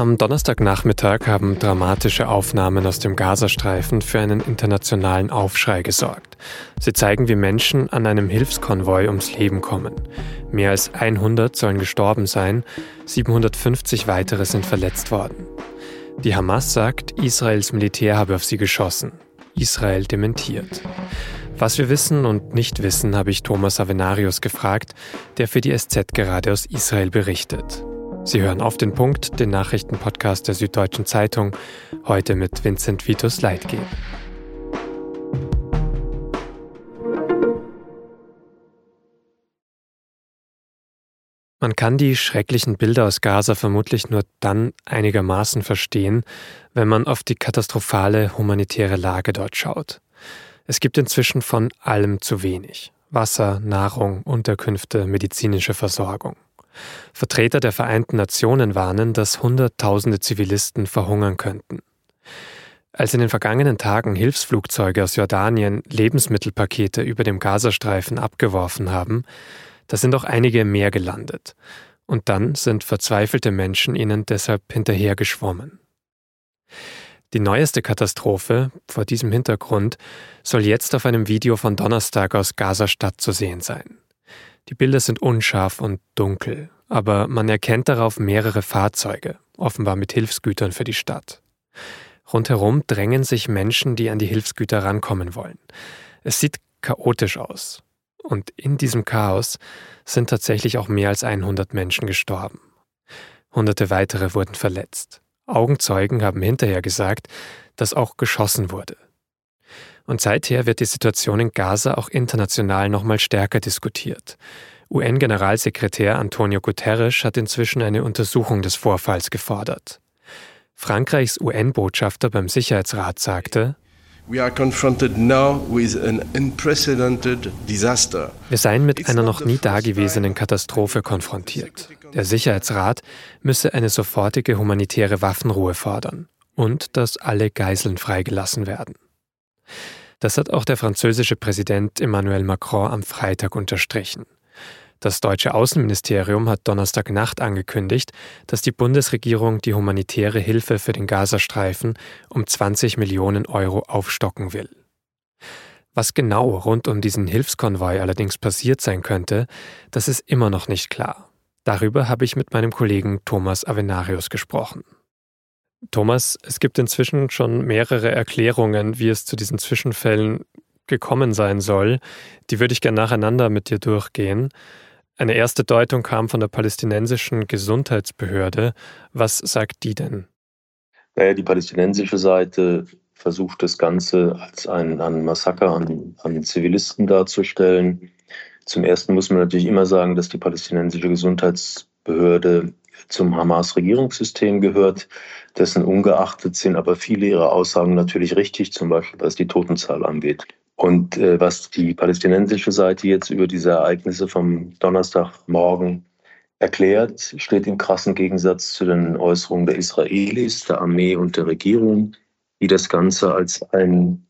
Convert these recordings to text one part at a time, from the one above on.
Am Donnerstagnachmittag haben dramatische Aufnahmen aus dem Gazastreifen für einen internationalen Aufschrei gesorgt. Sie zeigen, wie Menschen an einem Hilfskonvoi ums Leben kommen. Mehr als 100 sollen gestorben sein, 750 weitere sind verletzt worden. Die Hamas sagt, Israels Militär habe auf sie geschossen. Israel dementiert. Was wir wissen und nicht wissen, habe ich Thomas Avenarius gefragt, der für die SZ gerade aus Israel berichtet. Sie hören auf den Punkt, den Nachrichtenpodcast der Süddeutschen Zeitung, heute mit Vincent Vitus Leitgeb. Man kann die schrecklichen Bilder aus Gaza vermutlich nur dann einigermaßen verstehen, wenn man auf die katastrophale humanitäre Lage dort schaut. Es gibt inzwischen von allem zu wenig. Wasser, Nahrung, Unterkünfte, medizinische Versorgung. Vertreter der Vereinten Nationen warnen, dass Hunderttausende Zivilisten verhungern könnten. Als in den vergangenen Tagen Hilfsflugzeuge aus Jordanien Lebensmittelpakete über dem Gazastreifen abgeworfen haben, da sind auch einige mehr gelandet. Und dann sind verzweifelte Menschen ihnen deshalb hinterhergeschwommen. Die neueste Katastrophe vor diesem Hintergrund soll jetzt auf einem Video von Donnerstag aus Gaza-Stadt zu sehen sein. Die Bilder sind unscharf und dunkel, aber man erkennt darauf mehrere Fahrzeuge, offenbar mit Hilfsgütern für die Stadt. Rundherum drängen sich Menschen, die an die Hilfsgüter rankommen wollen. Es sieht chaotisch aus. Und in diesem Chaos sind tatsächlich auch mehr als 100 Menschen gestorben. Hunderte weitere wurden verletzt. Augenzeugen haben hinterher gesagt, dass auch geschossen wurde. Und seither wird die Situation in Gaza auch international nochmal stärker diskutiert. UN-Generalsekretär Antonio Guterres hat inzwischen eine Untersuchung des Vorfalls gefordert. Frankreichs UN-Botschafter beim Sicherheitsrat sagte, wir seien mit einer noch nie dagewesenen Katastrophe konfrontiert. Der Sicherheitsrat müsse eine sofortige humanitäre Waffenruhe fordern und dass alle Geiseln freigelassen werden. Das hat auch der französische Präsident Emmanuel Macron am Freitag unterstrichen. Das deutsche Außenministerium hat Donnerstagnacht angekündigt, dass die Bundesregierung die humanitäre Hilfe für den Gazastreifen um 20 Millionen Euro aufstocken will. Was genau rund um diesen Hilfskonvoi allerdings passiert sein könnte, das ist immer noch nicht klar. Darüber habe ich mit meinem Kollegen Thomas Avenarius gesprochen. Thomas, es gibt inzwischen schon mehrere Erklärungen, wie es zu diesen Zwischenfällen gekommen sein soll. Die würde ich gerne nacheinander mit dir durchgehen. Eine erste Deutung kam von der palästinensischen Gesundheitsbehörde. Was sagt die denn? Naja, die palästinensische Seite versucht das Ganze als ein, ein Massaker an, an Zivilisten darzustellen. Zum Ersten muss man natürlich immer sagen, dass die palästinensische Gesundheitsbehörde zum Hamas-Regierungssystem gehört. Dessen ungeachtet sind aber viele ihrer Aussagen natürlich richtig, zum Beispiel was die Totenzahl angeht. Und äh, was die palästinensische Seite jetzt über diese Ereignisse vom Donnerstagmorgen erklärt, steht im krassen Gegensatz zu den Äußerungen der Israelis, der Armee und der Regierung, die das Ganze als ein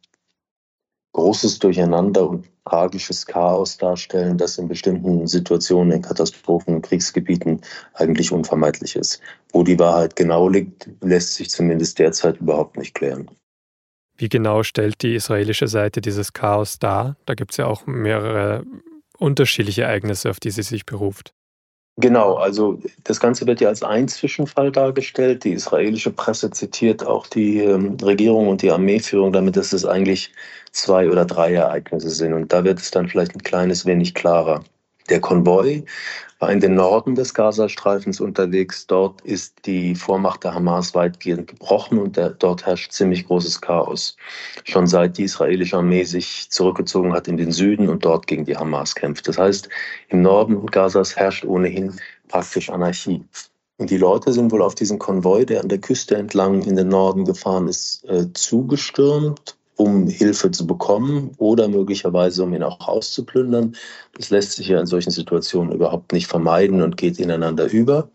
großes Durcheinander und tragisches Chaos darstellen, das in bestimmten Situationen, in Katastrophen, in Kriegsgebieten eigentlich unvermeidlich ist. Wo die Wahrheit genau liegt, lässt sich zumindest derzeit überhaupt nicht klären. Wie genau stellt die israelische Seite dieses Chaos dar? Da gibt es ja auch mehrere unterschiedliche Ereignisse, auf die sie sich beruft. Genau, also das Ganze wird ja als ein Zwischenfall dargestellt. Die israelische Presse zitiert auch die ähm, Regierung und die Armeeführung damit, dass es eigentlich zwei oder drei Ereignisse sind. Und da wird es dann vielleicht ein kleines wenig klarer. Der Konvoi war in den Norden des Gazastreifens unterwegs. Dort ist die Vormacht der Hamas weitgehend gebrochen und der, dort herrscht ziemlich großes Chaos. Schon seit die israelische Armee sich zurückgezogen hat in den Süden und dort gegen die Hamas kämpft. Das heißt, im Norden Gazas herrscht ohnehin praktisch Anarchie. Und die Leute sind wohl auf diesen Konvoi, der an der Küste entlang in den Norden gefahren ist, äh, zugestürmt um Hilfe zu bekommen oder möglicherweise um ihn auch auszuplündern. Das lässt sich ja in solchen Situationen überhaupt nicht vermeiden und geht ineinander über.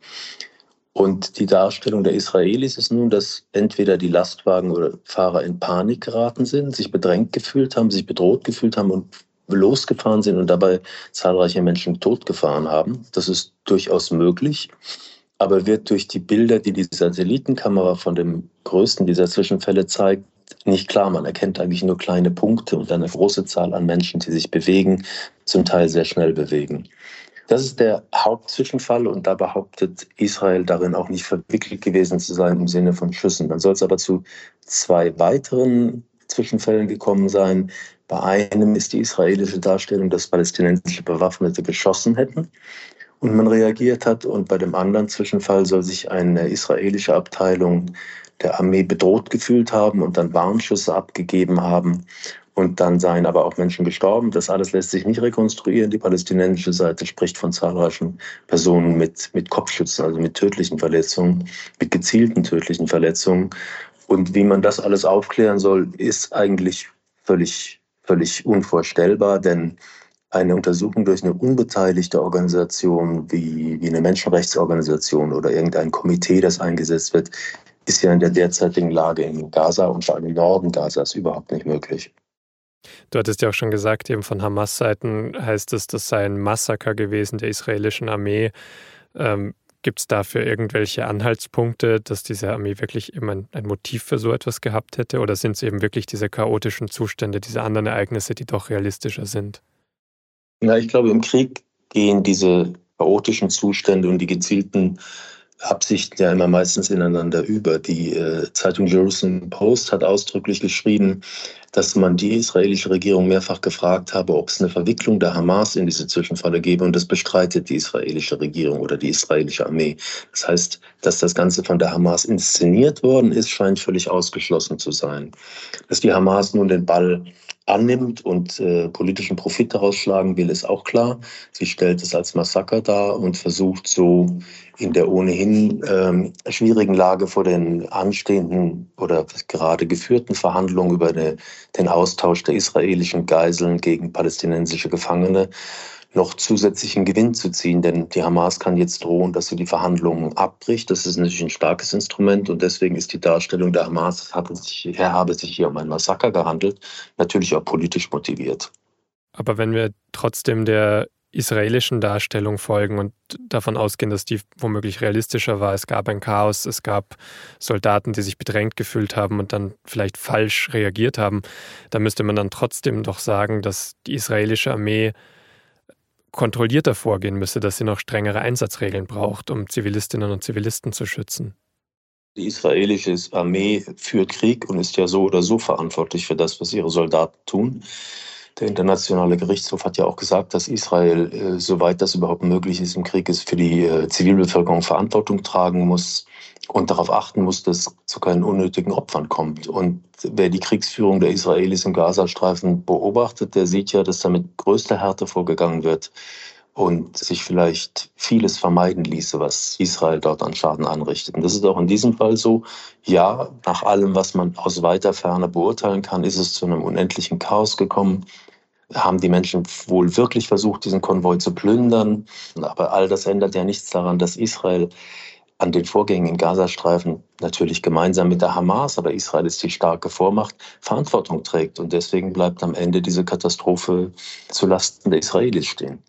Und die Darstellung der Israelis ist nun, dass entweder die Lastwagen oder Fahrer in Panik geraten sind, sich bedrängt gefühlt haben, sich bedroht gefühlt haben und losgefahren sind und dabei zahlreiche Menschen totgefahren haben. Das ist durchaus möglich. aber wird durch die Bilder, die die Satellitenkamera von dem größten dieser Zwischenfälle zeigt, nicht klar. Man erkennt eigentlich nur kleine Punkte und eine große Zahl an Menschen, die sich bewegen, zum Teil sehr schnell bewegen. Das ist der Hauptzwischenfall und da behauptet Israel darin auch nicht verwickelt gewesen zu sein im Sinne von Schüssen. Dann soll es aber zu zwei weiteren Zwischenfällen gekommen sein. Bei einem ist die israelische Darstellung, dass palästinensische Bewaffnete geschossen hätten und man reagiert hat. Und bei dem anderen Zwischenfall soll sich eine israelische Abteilung der Armee bedroht gefühlt haben und dann Warnschüsse abgegeben haben. Und dann seien aber auch Menschen gestorben. Das alles lässt sich nicht rekonstruieren. Die palästinensische Seite spricht von zahlreichen Personen mit, mit Kopfschützen, also mit tödlichen Verletzungen, mit gezielten tödlichen Verletzungen. Und wie man das alles aufklären soll, ist eigentlich völlig, völlig unvorstellbar, denn eine Untersuchung durch eine unbeteiligte Organisation wie, wie eine Menschenrechtsorganisation oder irgendein Komitee, das eingesetzt wird, ist ja in der derzeitigen Lage in Gaza und vor allem im Norden Gazas überhaupt nicht möglich. Du hattest ja auch schon gesagt, eben von Hamas-Seiten heißt es, das sei ein Massaker gewesen der israelischen Armee. Ähm, Gibt es dafür irgendwelche Anhaltspunkte, dass diese Armee wirklich immer ein, ein Motiv für so etwas gehabt hätte? Oder sind es eben wirklich diese chaotischen Zustände, diese anderen Ereignisse, die doch realistischer sind? Ja, ich glaube, im Krieg gehen diese chaotischen Zustände und die gezielten Absichten ja immer meistens ineinander über. Die äh, Zeitung Jerusalem Post hat ausdrücklich geschrieben, dass man die israelische Regierung mehrfach gefragt habe, ob es eine Verwicklung der Hamas in diese Zwischenfälle gebe. Und das bestreitet die israelische Regierung oder die israelische Armee. Das heißt, dass das Ganze von der Hamas inszeniert worden ist, scheint völlig ausgeschlossen zu sein. Dass die Hamas nun den Ball annimmt und äh, politischen Profit daraus schlagen will, ist auch klar. Sie stellt es als Massaker dar und versucht so in der ohnehin ähm, schwierigen Lage vor den anstehenden oder gerade geführten Verhandlungen über eine, den Austausch der israelischen Geiseln gegen palästinensische Gefangene noch zusätzlichen Gewinn zu ziehen. Denn die Hamas kann jetzt drohen, dass sie die Verhandlungen abbricht. Das ist natürlich ein starkes Instrument und deswegen ist die Darstellung der Hamas, sich, habe sich hier um ein Massaker gehandelt, natürlich auch politisch motiviert. Aber wenn wir trotzdem der israelischen Darstellung folgen und davon ausgehen, dass die womöglich realistischer war. Es gab ein Chaos, es gab Soldaten, die sich bedrängt gefühlt haben und dann vielleicht falsch reagiert haben. Da müsste man dann trotzdem doch sagen, dass die israelische Armee kontrollierter vorgehen müsse, dass sie noch strengere Einsatzregeln braucht, um Zivilistinnen und Zivilisten zu schützen. Die israelische Armee führt Krieg und ist ja so oder so verantwortlich für das, was ihre Soldaten tun. Der Internationale Gerichtshof hat ja auch gesagt, dass Israel, äh, soweit das überhaupt möglich ist im Krieg, ist für die äh, Zivilbevölkerung Verantwortung tragen muss und darauf achten muss, dass es zu keinen unnötigen Opfern kommt. Und wer die Kriegsführung der Israelis im Gazastreifen beobachtet, der sieht ja, dass da mit größter Härte vorgegangen wird und sich vielleicht vieles vermeiden ließe, was Israel dort an Schaden anrichtet. Und das ist auch in diesem Fall so. Ja, nach allem, was man aus weiter Ferne beurteilen kann, ist es zu einem unendlichen Chaos gekommen haben die Menschen wohl wirklich versucht, diesen Konvoi zu plündern. Aber all das ändert ja nichts daran, dass Israel an den Vorgängen im Gazastreifen natürlich gemeinsam mit der Hamas, aber Israel ist die starke Vormacht, Verantwortung trägt. Und deswegen bleibt am Ende diese Katastrophe zulasten der Israelis stehen.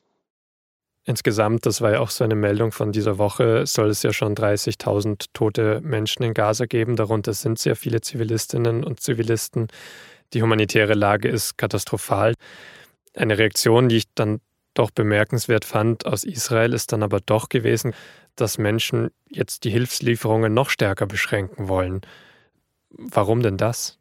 Insgesamt, das war ja auch so eine Meldung von dieser Woche, soll es ja schon 30.000 tote Menschen in Gaza geben. Darunter sind sehr viele Zivilistinnen und Zivilisten. Die humanitäre Lage ist katastrophal. Eine Reaktion, die ich dann doch bemerkenswert fand aus Israel, ist dann aber doch gewesen, dass Menschen jetzt die Hilfslieferungen noch stärker beschränken wollen. Warum denn das?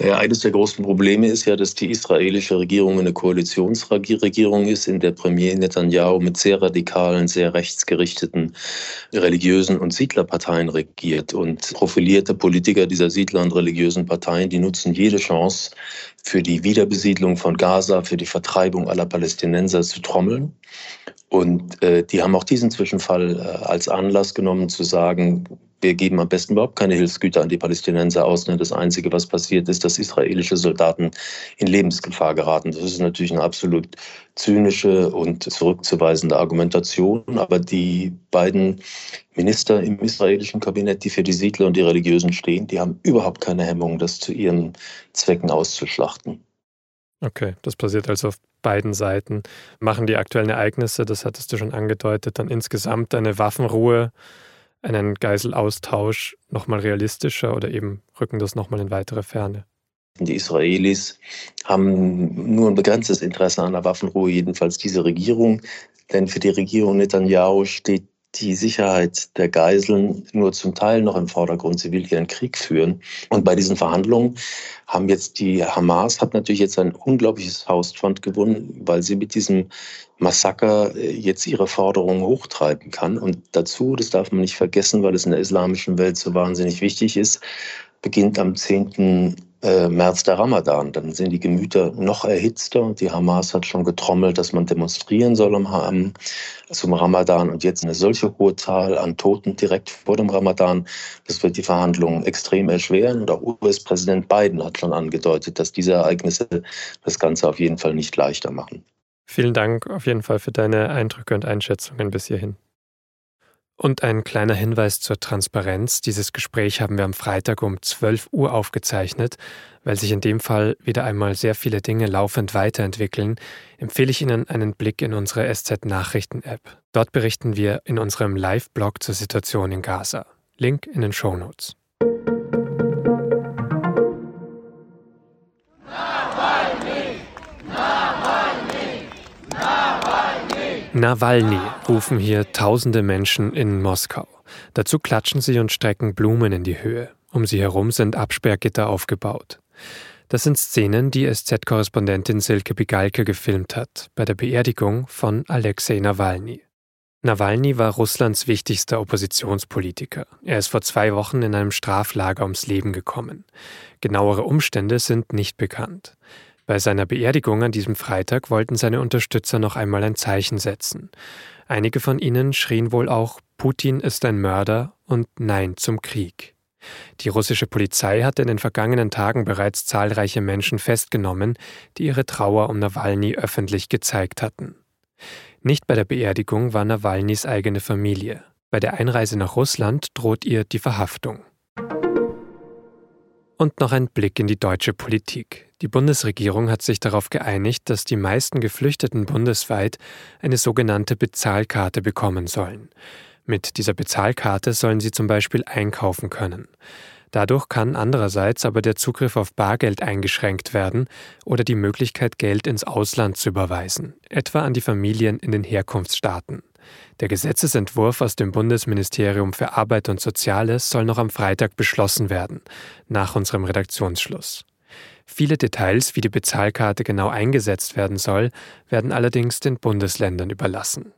Naja, eines der großen Probleme ist ja, dass die israelische Regierung eine Koalitionsregierung ist, in der Premier Netanyahu mit sehr radikalen, sehr rechtsgerichteten religiösen und Siedlerparteien regiert. Und profilierte Politiker dieser Siedler- und religiösen Parteien, die nutzen jede Chance, für die Wiederbesiedlung von Gaza, für die Vertreibung aller Palästinenser zu trommeln. Und äh, die haben auch diesen Zwischenfall äh, als Anlass genommen, zu sagen, wir geben am besten überhaupt keine Hilfsgüter an die Palästinenser aus. Ne? Das Einzige, was passiert, ist, dass israelische Soldaten in Lebensgefahr geraten. Das ist natürlich eine absolut zynische und zurückzuweisende Argumentation. Aber die beiden Minister im israelischen Kabinett, die für die Siedler und die Religiösen stehen, die haben überhaupt keine Hemmung, das zu ihren Zwecken auszuschlachten. Okay, das passiert also auf beiden Seiten. Machen die aktuellen Ereignisse, das hattest du schon angedeutet, dann insgesamt eine Waffenruhe, einen Geiselaustausch nochmal realistischer oder eben rücken das nochmal in weitere Ferne? Die Israelis haben nur ein begrenztes Interesse an der Waffenruhe, jedenfalls diese Regierung. Denn für die Regierung Netanyahu steht die Sicherheit der Geiseln nur zum Teil noch im Vordergrund. Sie will ihren Krieg führen. Und bei diesen Verhandlungen haben jetzt die Hamas hat natürlich jetzt ein unglaubliches Faustpfand gewonnen, weil sie mit diesem Massaker äh, jetzt ihre Forderungen hochtreiben kann. Und dazu, das darf man nicht vergessen, weil es in der islamischen Welt so wahnsinnig wichtig ist, beginnt am 10. Äh, März der Ramadan. Dann sind die Gemüter noch erhitzter. Die Hamas hat schon getrommelt, dass man demonstrieren soll am, zum Ramadan. Und jetzt eine solche hohe Zahl an Toten direkt vor dem Ramadan, das wird die Verhandlungen extrem erschweren. Und auch US-Präsident Biden hat schon angedeutet, dass diese Ereignisse das Ganze auf jeden Fall nicht leichter machen. Vielen Dank auf jeden Fall für deine Eindrücke und Einschätzungen bis hierhin. Und ein kleiner Hinweis zur Transparenz. Dieses Gespräch haben wir am Freitag um 12 Uhr aufgezeichnet. Weil sich in dem Fall wieder einmal sehr viele Dinge laufend weiterentwickeln, empfehle ich Ihnen einen Blick in unsere SZ Nachrichten App. Dort berichten wir in unserem Live-Blog zur Situation in Gaza. Link in den Show Notes. Nawalny rufen hier tausende Menschen in Moskau. Dazu klatschen sie und strecken Blumen in die Höhe. Um sie herum sind Absperrgitter aufgebaut. Das sind Szenen, die SZ-Korrespondentin Silke Bigalke gefilmt hat, bei der Beerdigung von Alexei Nawalny. Nawalny war Russlands wichtigster Oppositionspolitiker. Er ist vor zwei Wochen in einem Straflager ums Leben gekommen. Genauere Umstände sind nicht bekannt. Bei seiner Beerdigung an diesem Freitag wollten seine Unterstützer noch einmal ein Zeichen setzen. Einige von ihnen schrien wohl auch Putin ist ein Mörder und Nein zum Krieg. Die russische Polizei hatte in den vergangenen Tagen bereits zahlreiche Menschen festgenommen, die ihre Trauer um Nawalny öffentlich gezeigt hatten. Nicht bei der Beerdigung war Nawalnys eigene Familie. Bei der Einreise nach Russland droht ihr die Verhaftung. Und noch ein Blick in die deutsche Politik. Die Bundesregierung hat sich darauf geeinigt, dass die meisten Geflüchteten bundesweit eine sogenannte Bezahlkarte bekommen sollen. Mit dieser Bezahlkarte sollen sie zum Beispiel einkaufen können. Dadurch kann andererseits aber der Zugriff auf Bargeld eingeschränkt werden oder die Möglichkeit, Geld ins Ausland zu überweisen, etwa an die Familien in den Herkunftsstaaten. Der Gesetzesentwurf aus dem Bundesministerium für Arbeit und Soziales soll noch am Freitag beschlossen werden, nach unserem Redaktionsschluss. Viele Details, wie die Bezahlkarte genau eingesetzt werden soll, werden allerdings den Bundesländern überlassen.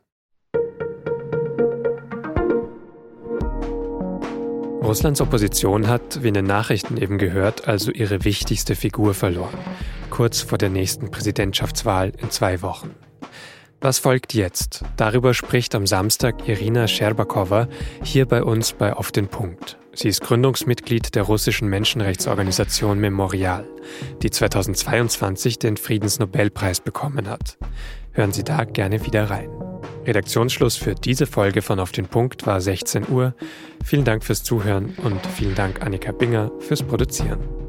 Russlands Opposition hat, wie in den Nachrichten eben gehört, also ihre wichtigste Figur verloren, kurz vor der nächsten Präsidentschaftswahl in zwei Wochen. Was folgt jetzt? Darüber spricht am Samstag Irina Scherbakowa hier bei uns bei Auf den Punkt. Sie ist Gründungsmitglied der russischen Menschenrechtsorganisation Memorial, die 2022 den Friedensnobelpreis bekommen hat. Hören Sie da gerne wieder rein. Redaktionsschluss für diese Folge von Auf den Punkt war 16 Uhr. Vielen Dank fürs Zuhören und vielen Dank Annika Binger fürs Produzieren.